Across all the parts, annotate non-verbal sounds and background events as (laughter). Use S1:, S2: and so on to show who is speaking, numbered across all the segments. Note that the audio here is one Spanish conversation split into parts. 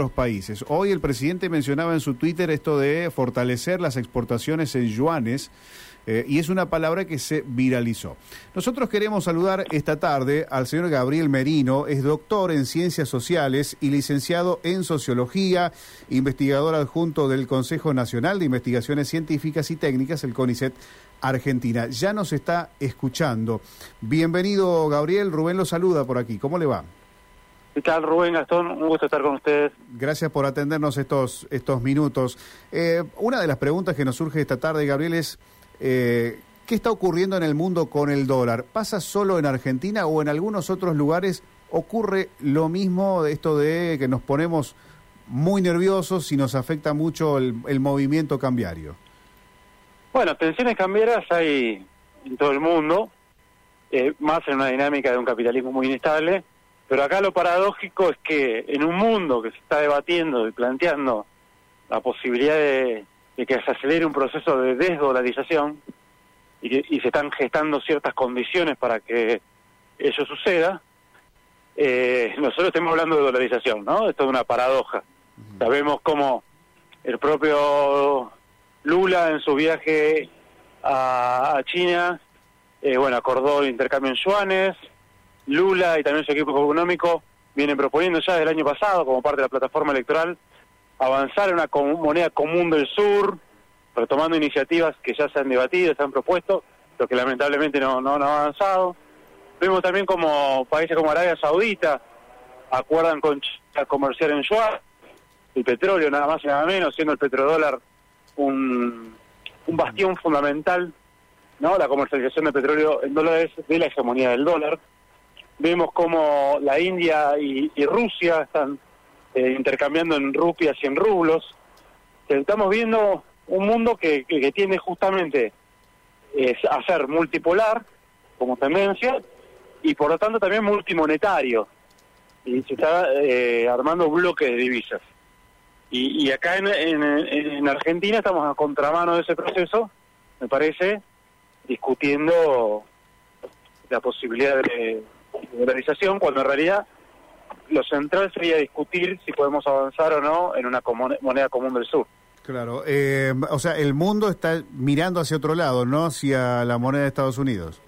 S1: los países. Hoy el presidente mencionaba en su Twitter esto de fortalecer las exportaciones en yuanes eh, y es una palabra que se viralizó. Nosotros queremos saludar esta tarde al señor Gabriel Merino, es doctor en ciencias sociales y licenciado en sociología, investigador adjunto del Consejo Nacional de Investigaciones Científicas y Técnicas, el CONICET Argentina. Ya nos está escuchando. Bienvenido Gabriel, Rubén lo saluda por aquí. ¿Cómo le va?
S2: ¿Qué tal, Rubén Gastón? Un gusto estar con ustedes.
S1: Gracias por atendernos estos, estos minutos. Eh, una de las preguntas que nos surge esta tarde, Gabriel, es eh, ¿qué está ocurriendo en el mundo con el dólar? ¿Pasa solo en Argentina o en algunos otros lugares ocurre lo mismo de esto de que nos ponemos muy nerviosos y nos afecta mucho el, movimiento cambiario?
S2: Bueno, tensiones cambiarias hay en todo el mundo, eh, más en una dinámica de un capitalismo muy inestable pero acá lo paradójico es que en un mundo que se está debatiendo y planteando la posibilidad de, que se acelere un proceso de desdolarización y, se están gestando ciertas condiciones para que eso suceda, eh, nosotros estamos hablando de dolarización, ¿no? Esto es una paradoja. Sabemos cómo el propio Lula en su viaje a, China, eh, bueno, acordó el intercambio en yuanes, Lula y también su equipo económico vienen proponiendo ya desde el año pasado, como parte de la plataforma electoral, avanzar en una moneda común del sur, retomando iniciativas que ya se han debatido, se han propuesto, pero que lamentablemente no, no, han avanzado. Vemos también como países como Arabia Saudita acuerdan con China comerciar en yuan, el petróleo nada más y nada menos, siendo el petrodólar un, un bastión fundamental, ¿no? La comercialización de petróleo en dólares de la hegemonía del dólar. Vemos como la India y, Rusia están eh, intercambiando en rupias y en rublos. Estamos viendo un mundo que, que, tiene justamente eh, a ser multipolar como tendencia y por lo tanto también multimonetario. Y se está eh, armando bloques de divisas. Y, y acá en, en, Argentina estamos a contramano de ese proceso, me parece, discutiendo la posibilidad de cuando en realidad lo central sería discutir si podemos avanzar o no en una moneda común del sur.
S1: Claro, eh, o sea, el mundo está mirando hacia otro lado, no hacia la moneda de Estados Unidos.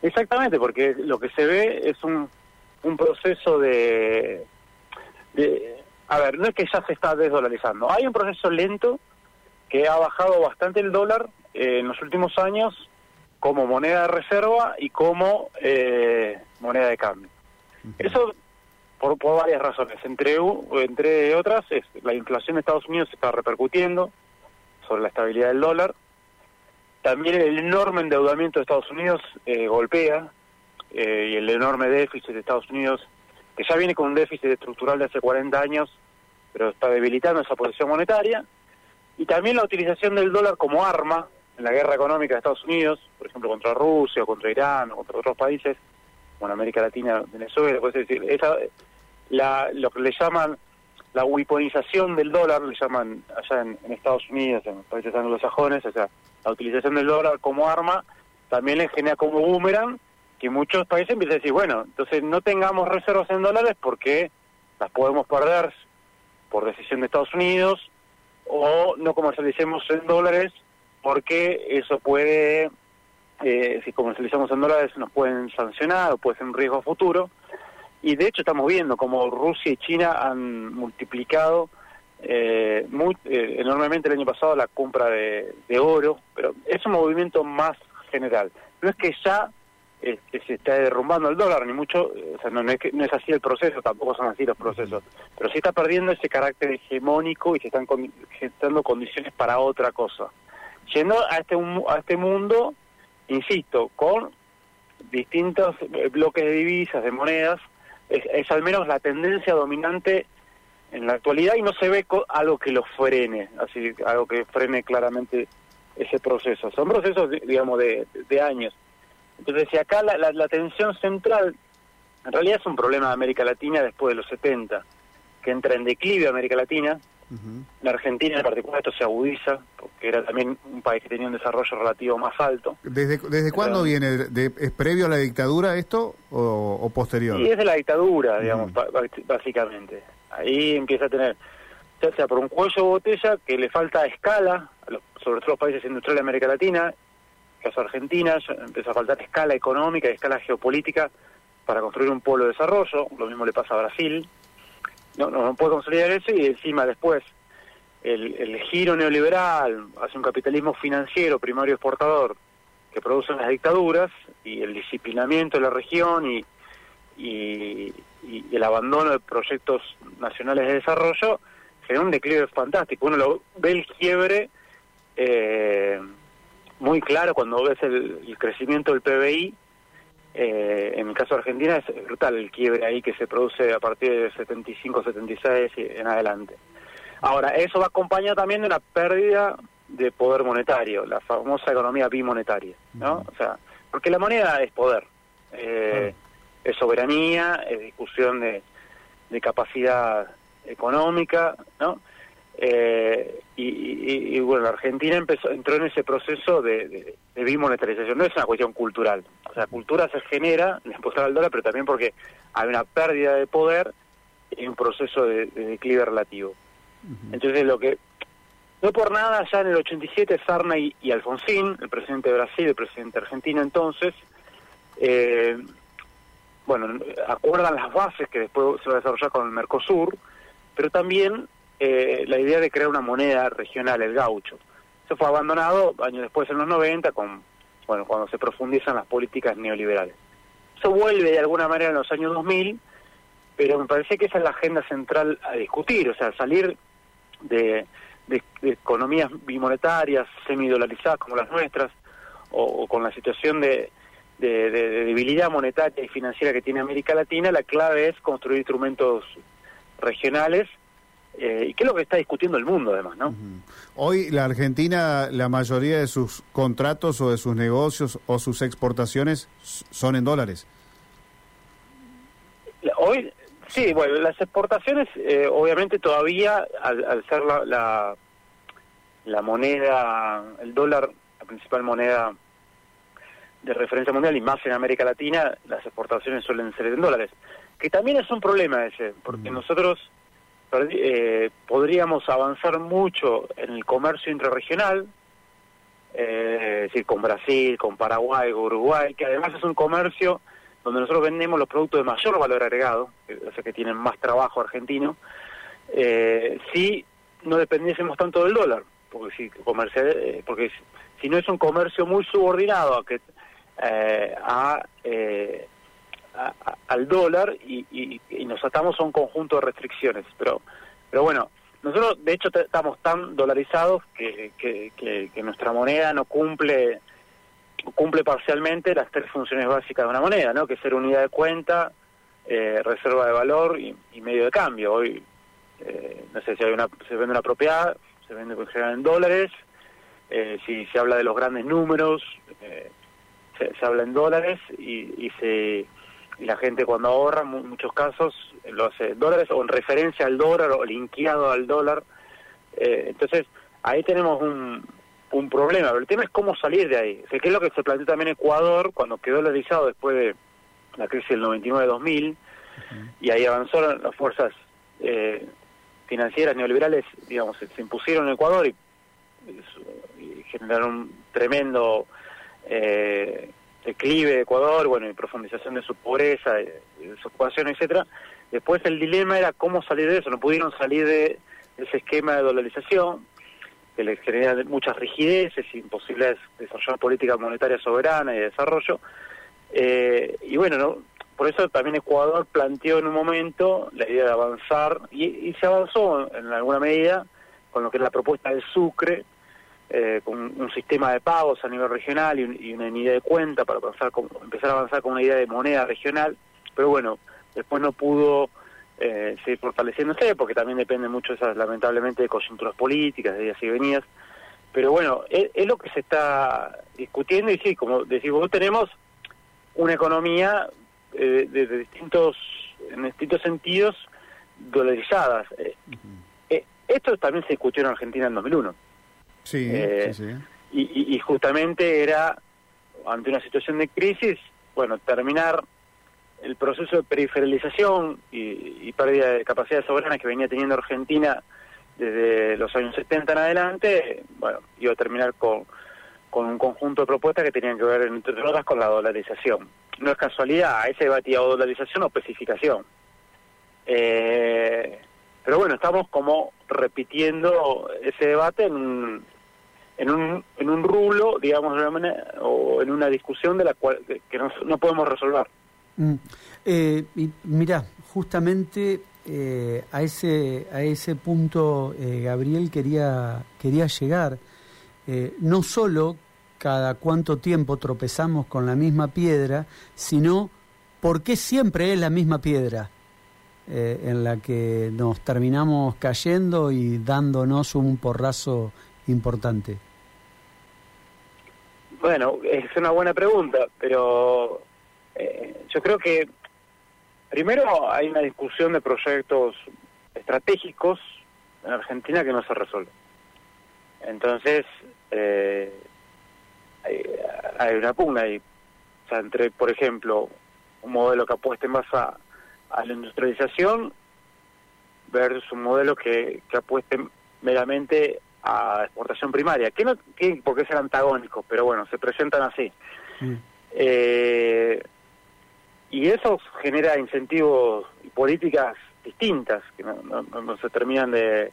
S2: Exactamente, porque lo que se ve es un, un proceso de, de... A ver, no es que ya se está desdolarizando, hay un proceso lento que ha bajado bastante el dólar eh, en los últimos años como moneda de reserva y como eh, moneda de cambio. Eso por, por, varias razones. Entre, entre otras, es la inflación de Estados Unidos se está repercutiendo sobre la estabilidad del dólar. También el enorme endeudamiento de Estados Unidos eh, golpea eh, y el enorme déficit de Estados Unidos, que ya viene con un déficit estructural de hace 40 años, pero está debilitando esa posición monetaria. Y también la utilización del dólar como arma en la guerra económica de Estados Unidos, por ejemplo, contra Rusia, o contra Irán, o contra otros países, bueno, América Latina, Venezuela, puede decir, esa, la, lo que le llaman la weaponización del dólar, le llaman allá en, Estados Unidos, en los países anglosajones, o sea, la utilización del dólar como arma, también le genera como boomerang que muchos países empiezan a decir, bueno, entonces no tengamos reservas en dólares porque las podemos perder por decisión de Estados Unidos, o no comercialicemos en dólares porque eso puede, eh, si comercializamos en dólares, nos pueden sancionar o puede ser un riesgo futuro. Y de hecho estamos viendo como Rusia y China han multiplicado eh, muy, eh, enormemente el año pasado la compra de, oro, pero es un movimiento más general. No es que ya este, se está derrumbando el dólar, ni mucho, o sea, no, es que, no es así el proceso, tampoco son así los procesos, pero sí está perdiendo ese carácter hegemónico y se están gestando condiciones para otra cosa yendo a este, a este mundo, insisto, con distintos eh, bloques de divisas, de monedas, es, al menos la tendencia dominante en la actualidad y no se ve algo que lo frene, así algo que frene claramente ese proceso. Son procesos, digamos, de, años. Entonces, si acá la, la, la, tensión central, en realidad es un problema de América Latina después de los 70, que entra en declive América Latina, la Argentina en particular esto se agudiza, porque era también un país que tenía un desarrollo relativo más alto.
S1: ¿Desde, desde cuándo viene? ¿Es previo a la dictadura esto o, posterior?
S2: Sí, es de la dictadura, digamos, básicamente. ahí empieza a tener, ya sea por un cuello de botella que le falta escala, sobre todo los países industriales de América Latina, caso Argentina, empieza a faltar escala económica y escala geopolítica para construir un polo de desarrollo, lo mismo le pasa a Brasil, no, no, puede consolidar eso y encima después el, el giro neoliberal hacia un capitalismo financiero primario exportador que producen las dictaduras y el disciplinamiento de la región y, y, el abandono de proyectos nacionales de desarrollo genera un declive fantástico. Uno lo, ve el quiebre eh, muy claro cuando ves el, crecimiento del PBI. Eh, en el caso de Argentina es brutal el quiebre ahí que se produce a partir de 75, 76 y en adelante. Ahora, eso va acompañado también de una pérdida de poder monetario, la famosa economía bimonetaria, ¿no? O sea, porque la moneda es poder, eh, es soberanía, es discusión de, de capacidad económica, ¿no? Eh, y, bueno, la Argentina empezó, entró en ese proceso de, de, bimonetarización. No es una cuestión cultural. O sea, cultura se genera en la al dólar, pero también porque hay una pérdida de poder y un proceso de, declive relativo. Entonces, lo que no por nada, ya en el 87 Sarna y, Alfonsín, el presidente de Brasil, el presidente argentino entonces, eh, bueno, acuerdan las bases que después se va a desarrollar con el Mercosur, pero también eh, la idea de crear una moneda regional, el gaucho. Eso fue abandonado años después, en los 90, con, bueno, cuando se profundizan las políticas neoliberales. Eso vuelve de alguna manera en los años 2000, pero me parece que esa es la agenda central a discutir, o sea, salir de de, economías bimonetarias, semidolarizadas como las nuestras, o, con la situación de, de, debilidad monetaria y financiera que tiene América Latina, la clave es construir instrumentos regionales eh, y qué es lo que está discutiendo el mundo además, ¿no?
S1: Hoy la Argentina, la mayoría de sus contratos o de sus negocios o sus exportaciones son en dólares.
S2: Hoy Sí, bueno, las exportaciones, eh, obviamente todavía, al, ser la, la, moneda, el dólar, la principal moneda de referencia mundial y más en América Latina, las exportaciones suelen ser en dólares, que también es un problema ese, porque nosotros eh, podríamos avanzar mucho en el comercio intrarregional, eh, es decir, con Brasil, con Paraguay, con Uruguay, que además es un comercio donde nosotros vendemos los productos de mayor valor agregado, o sea que tienen más trabajo argentino, eh, si no dependiésemos tanto del dólar, porque si comercial, eh, porque si no es un comercio muy subordinado a que eh, a, eh, al dólar y, nos atamos a un conjunto de restricciones, pero pero bueno, nosotros de hecho estamos tan dolarizados que, que, que nuestra moneda no cumple cumple parcialmente las tres funciones básicas de una moneda, ¿no? Que es ser unidad de cuenta, eh, reserva de valor y, medio de cambio. Hoy, eh, no sé si hay una, se vende una propiedad, se vende en dólares, eh, si se habla de los grandes números, se, se, habla en dólares y, y se y la gente cuando ahorra, en muchos casos, lo hace en dólares o en referencia al dólar o linkeado al dólar. entonces, ahí tenemos un, un problema, pero el tema es cómo salir de ahí. O ¿Qué es lo que se planteó también Ecuador cuando quedó realizado después de la crisis del 99-2000? Y ahí avanzaron las fuerzas eh, financieras neoliberales, digamos, se, impusieron en Ecuador y, generaron un tremendo eh, declive de Ecuador, bueno, y profundización de su pobreza, de, su ocupación, etcétera. Después el dilema era cómo salir de eso, no pudieron salir de ese esquema de dolarización, que les genera muchas rigideces, imposibles de desarrollar política monetaria soberana y de desarrollo. Eh, y bueno, ¿no? por eso también Ecuador planteó en un momento la idea de avanzar, y, se avanzó en alguna medida con lo que es la propuesta del Sucre, eh, con un sistema de pagos a nivel regional y, una unidad de cuenta para avanzar empezar a avanzar con una idea de moneda regional, pero bueno, después no pudo eh, seguir fortaleciéndose, porque también depende mucho, esas, lamentablemente, de coyunturas políticas, de días y venidas. Pero bueno, es, lo que se está discutiendo y sí, como decimos, tenemos una economía eh, de, distintos, en distintos sentidos dolarizadas. Eh, eh, esto también se discutió en Argentina en 2001.
S1: Sí, sí,
S2: Y, y justamente era, ante una situación de crisis, bueno, terminar el proceso de periferización y, pérdida de capacidad soberana que venía teniendo Argentina desde los años 70 en adelante, bueno, iba a terminar con, con un conjunto de propuestas que tenían que ver, entre otras, con la dolarización. No es casualidad, a ese debatía o dolarización o especificación. Eh, pero bueno, estamos como repitiendo ese debate en un, en un, en un rulo, digamos, de una manera, o en una discusión de la cual que no, no podemos resolver.
S3: Mm. Eh, y mira, justamente eh, a ese a ese punto eh, Gabriel quería quería llegar. Eh, no solo cada cuánto tiempo tropezamos con la misma piedra, sino por qué siempre es la misma piedra en la que nos terminamos cayendo y dándonos un porrazo importante.
S2: Bueno, es una buena pregunta, pero eh, yo creo que primero hay una discusión de proyectos estratégicos en Argentina que no se resuelve. Entonces, eh, hay, una pugna ahí. O sea, entre, por ejemplo, un modelo que apueste más a, la industrialización versus un modelo que, que apueste meramente a exportación primaria, que no que, porque es antagónicos, pero bueno, se presentan así. Mm. Eh, y eso genera incentivos y políticas distintas que no, no, se terminan de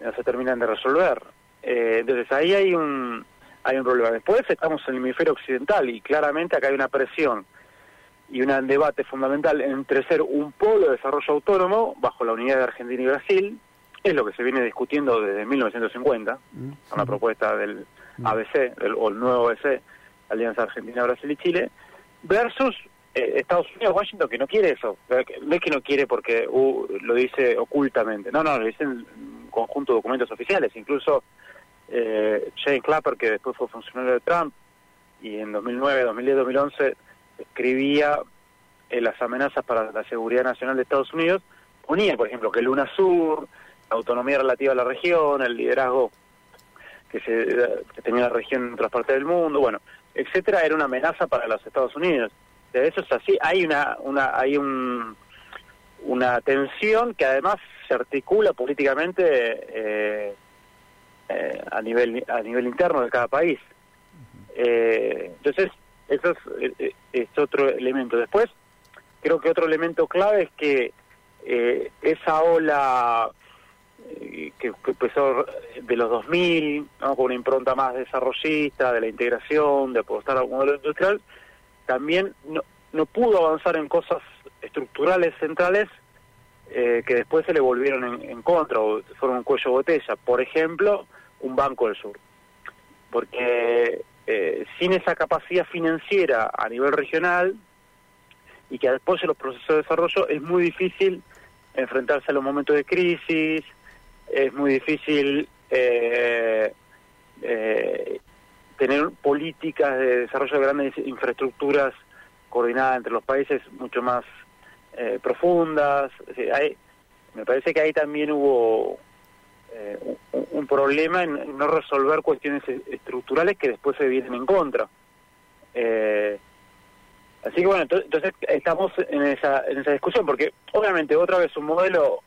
S2: no se terminan de resolver eh, entonces ahí hay un hay un problema después estamos en el hemisferio occidental y claramente acá hay una presión y un debate fundamental entre ser un polo de desarrollo autónomo bajo la unidad de Argentina y Brasil es lo que se viene discutiendo desde 1950 mm, con la propuesta del mm. ABC o el nuevo ABC Alianza Argentina Brasil y Chile versus eh, Estados Unidos, Washington, que no quiere eso. No es que no quiere porque uh, lo dice ocultamente. No, no, lo dice en un conjunto de documentos oficiales. Incluso eh, Jane Clapper, que después fue funcionario de Trump, y en 2009, 2010, 2011 escribía eh, las amenazas para la seguridad nacional de Estados Unidos, ponía, por ejemplo, que el UNASUR, autonomía relativa a la región, el liderazgo que, se, que tenía la región en otras partes del mundo, bueno, etcétera, era una amenaza para los Estados Unidos eso es así. Hay una, una, hay un, una tensión que además se articula políticamente eh, eh, a nivel a nivel interno de cada país. Eh, entonces eso es, es, otro elemento. Después creo que otro elemento clave es que esa ola que, que, empezó de los 2000, ¿no? con una impronta más desarrollista, de la integración, de apostar al modelo industrial, también no, no pudo avanzar en cosas estructurales centrales eh, que después se le volvieron en, contra o fueron un cuello botella. Por ejemplo, un Banco del Sur. Porque eh, sin esa capacidad financiera a nivel regional y que apoye los procesos de desarrollo, es muy difícil enfrentarse a los momentos de crisis, es muy difícil eh, tener políticas de desarrollo de grandes infraestructuras coordinadas entre los países mucho más eh, profundas. hay, me parece que ahí también hubo eh, un, problema en, no resolver cuestiones estructurales que después se vienen en contra. Eh, así que bueno, entonces estamos en esa, en esa discusión, porque obviamente otra vez un modelo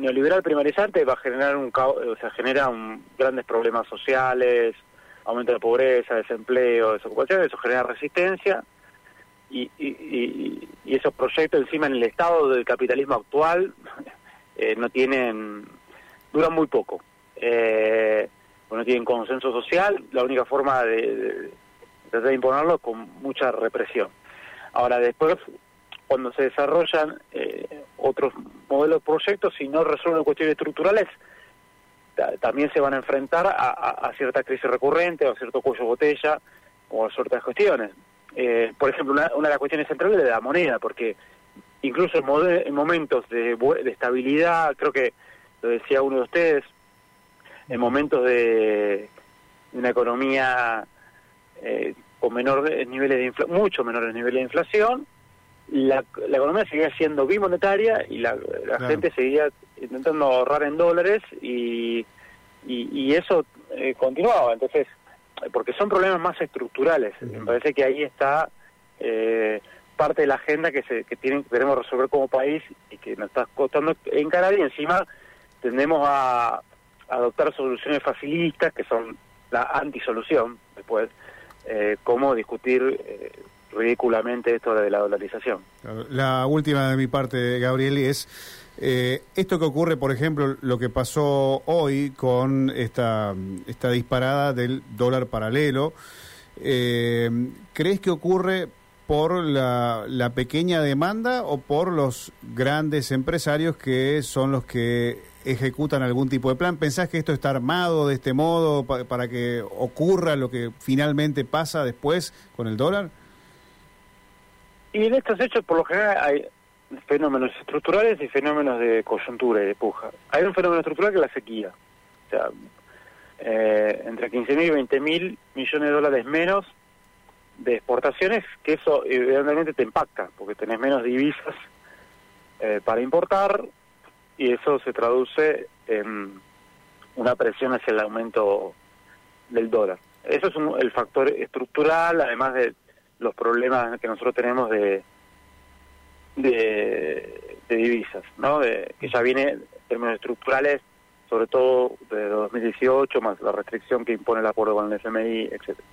S2: neoliberal primarizante va a generar un o sea, genera un, grandes problemas sociales, aumento de pobreza, desempleo, desocupación, eso genera resistencia y, y, esos proyectos encima en el estado del capitalismo actual (laughs) eh, no tienen, duran muy poco. Eh, no tienen consenso social, la única forma de, tratar de imponerlo es con mucha represión. Ahora, después, cuando se desarrollan eh, otros modelos de proyectos, si no resuelven cuestiones estructurales, también se van a enfrentar a, a, cierta crisis recurrente o a cierto cuello botella o a ciertas cuestiones. Eh, por ejemplo, una, una, de las cuestiones centrales es la moneda, porque incluso en, momentos de, estabilidad, creo que lo decía uno de ustedes, en momentos de, una economía eh, con menores niveles de inflación, mucho menores niveles de inflación, la, la economía seguía siendo bimonetaria y la, gente seguía intentando ahorrar en dólares y, y, eso eh, continuaba. Entonces, porque son problemas más estructurales. Me parece que ahí está eh, parte de la agenda que, se, que tienen, queremos resolver como país y que nos está costando encarar y encima tendemos a, adoptar soluciones facilistas que son la antisolución después, eh, como discutir eh, ridículamente esto de la dolarización.
S1: La última de mi parte, Gabriel, es eh, esto que ocurre, por ejemplo, lo que pasó hoy con esta, esta disparada del dólar paralelo. Eh, ¿Crees que ocurre por la, la, pequeña demanda o por los grandes empresarios que son los que ejecutan algún tipo de plan? ¿Pensás que esto está armado de este modo para que ocurra lo que finalmente pasa después con el dólar?
S2: Y en estos hechos, por lo general, hay fenómenos estructurales y fenómenos de coyuntura y de puja. Hay un fenómeno estructural que es la sequía. O sea, eh, entre 15.000 y 20.000 millones de dólares menos de exportaciones, que eso evidentemente te impacta, porque tenés menos divisas eh, para importar y eso se traduce en una presión hacia el aumento del dólar. Eso es el factor estructural, además de los problemas que nosotros tenemos de, de, divisas, ¿no? De, que ya viene en términos estructurales, sobre todo de 2018, más la restricción que impone el acuerdo con el FMI, etcétera.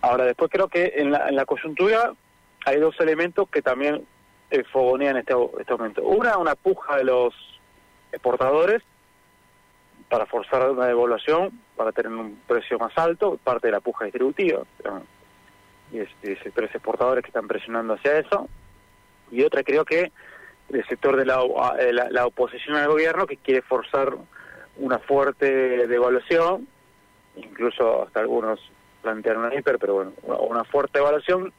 S2: Ahora, después creo que en la, en la coyuntura hay dos elementos que también eh, fogonean este, este momento. Una, una puja de los exportadores para forzar una devaluación, para tener un precio más alto, parte de la puja distributiva este, sectores exportadores que están presionando hacia eso. Y otra creo que el sector de la, eh, la, oposición al gobierno que quiere forzar una fuerte devaluación, incluso hasta algunos plantearon una hiper, pero bueno, una fuerte devaluación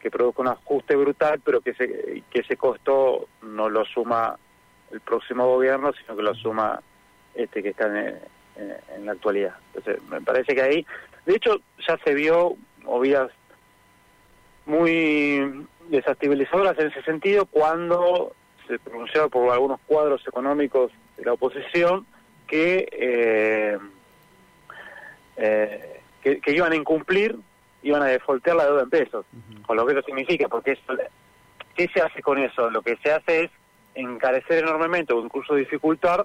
S2: que produzca un ajuste brutal, pero que ese, que ese costo no lo suma el próximo gobierno, sino que lo suma este que está en, en, la actualidad. Entonces, me parece que ahí, de hecho, ya se vio movidas muy desestabilizadoras en ese sentido cuando se pronunciaba por algunos cuadros económicos de la oposición que, eh, eh, que, iban a incumplir, iban a defoltear la deuda en pesos, con lo que eso significa, porque eso, ¿qué se hace con eso? Lo que se hace es encarecer enormemente o incluso dificultar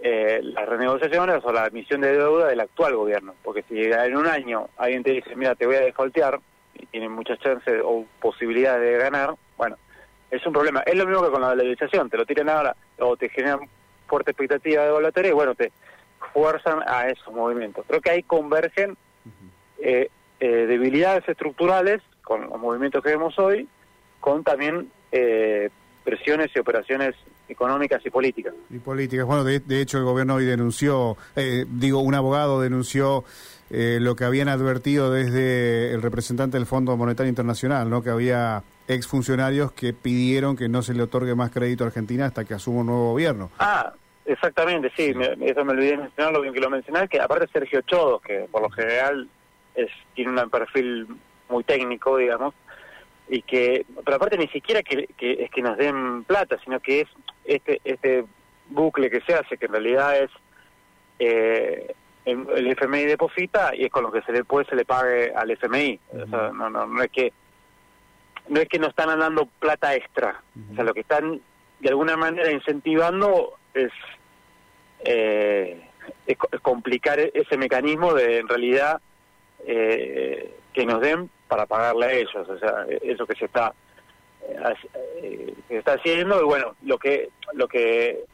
S2: eh, las renegociaciones o la emisión de deuda del actual gobierno, porque si en un año alguien te dice, mira, te voy a defoltear, y tienen muchas chances o posibilidades de ganar, bueno, es un problema. Es lo mismo que con la dolarización, te lo tiran ahora o te generan fuerte expectativa de volatoria y bueno, te fuerzan a esos movimientos. Creo que ahí convergen eh, eh, debilidades estructurales con los movimientos que vemos hoy, con también eh, presiones y operaciones económicas y políticas.
S1: Y políticas. Bueno, de, de hecho el gobierno hoy denunció, digo, un abogado denunció eh, lo que habían advertido desde el representante del Fondo Monetario Internacional, ¿no? que había exfuncionarios que pidieron que no se le otorgue más crédito a Argentina hasta que asuma un nuevo gobierno.
S2: Ah, exactamente, sí, eso me olvidé mencionar, lo bien que lo mencionás, que aparte Sergio Chodos, que por lo general es, tiene un perfil muy técnico, digamos, y que, pero aparte ni siquiera que, que es que nos den plata, sino que es este, este bucle que se hace, que en realidad es... Eh, el FMI deposita y es con lo que se le puede se le pague al FMI. o sea, no, no, no es que no es que no están dando plata extra. O sea, lo que están de alguna manera incentivando es, eh, es, complicar ese mecanismo de en realidad eh, que nos den para pagarle a ellos. O sea, eso que se está eh, que se está haciendo y bueno, lo que lo que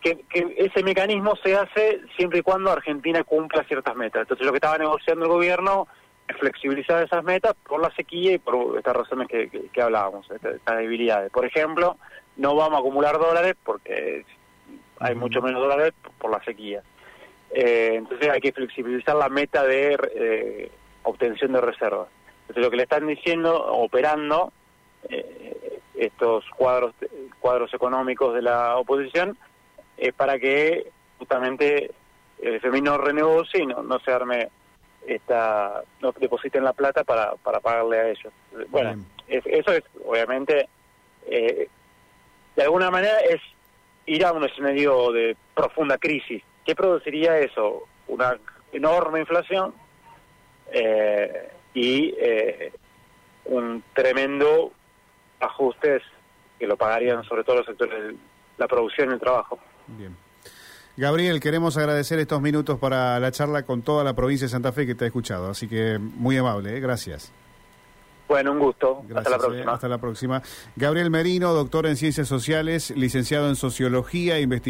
S2: que, ese mecanismo se hace siempre y cuando Argentina cumpla ciertas metas. Entonces lo que estaba negociando el gobierno es flexibilizar esas metas por la sequía y por estas razones que, que, hablábamos, estas, debilidades. Por ejemplo, no vamos a acumular dólares porque hay mucho menos dólares por la sequía. Eh, entonces hay que flexibilizar la meta de eh, obtención de reservas. Entonces lo que le están diciendo, operando eh, estos cuadros cuadros económicos de la oposición es para que justamente el FMI no renegocie y no, se arme esta no depositen la plata para, para pagarle a ellos. Bueno, eso es obviamente eh, de alguna manera es ir a un escenario de profunda crisis. ¿Qué produciría eso? Una enorme inflación eh, y eh, un tremendo ajustes que lo pagarían sobre todo los sectores de la producción y el trabajo.
S1: Bien. Gabriel, queremos agradecer estos minutos para la charla con toda la provincia de Santa Fe que te ha escuchado, así que muy amable, ¿eh? gracias.
S2: Bueno, un gusto.
S1: Gracias,
S2: hasta la próxima.
S1: hasta la próxima. Gabriel Merino, doctor en Ciencias Sociales, licenciado en Sociología e Investigación.